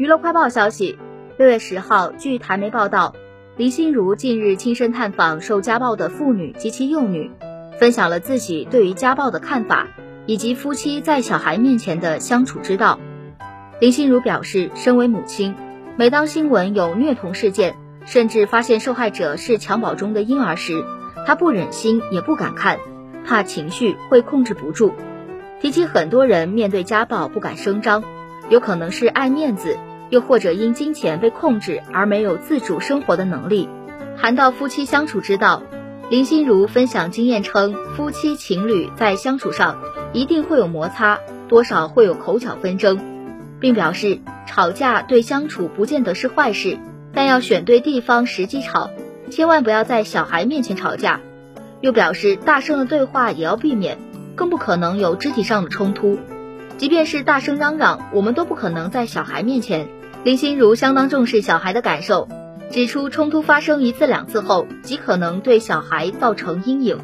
娱乐快报消息，六月十号，据台媒报道，林心如近日亲身探访受家暴的妇女及其幼女，分享了自己对于家暴的看法，以及夫妻在小孩面前的相处之道。林心如表示，身为母亲，每当新闻有虐童事件，甚至发现受害者是襁褓中的婴儿时，她不忍心也不敢看，怕情绪会控制不住。提起很多人面对家暴不敢声张，有可能是爱面子。又或者因金钱被控制而没有自主生活的能力，谈到夫妻相处之道，林心如分享经验称，夫妻情侣在相处上一定会有摩擦，多少会有口角纷争，并表示吵架对相处不见得是坏事，但要选对地方时机吵，千万不要在小孩面前吵架。又表示大声的对话也要避免，更不可能有肢体上的冲突，即便是大声嚷嚷，我们都不可能在小孩面前。林心如相当重视小孩的感受，指出冲突发生一次两次后，极可能对小孩造成阴影。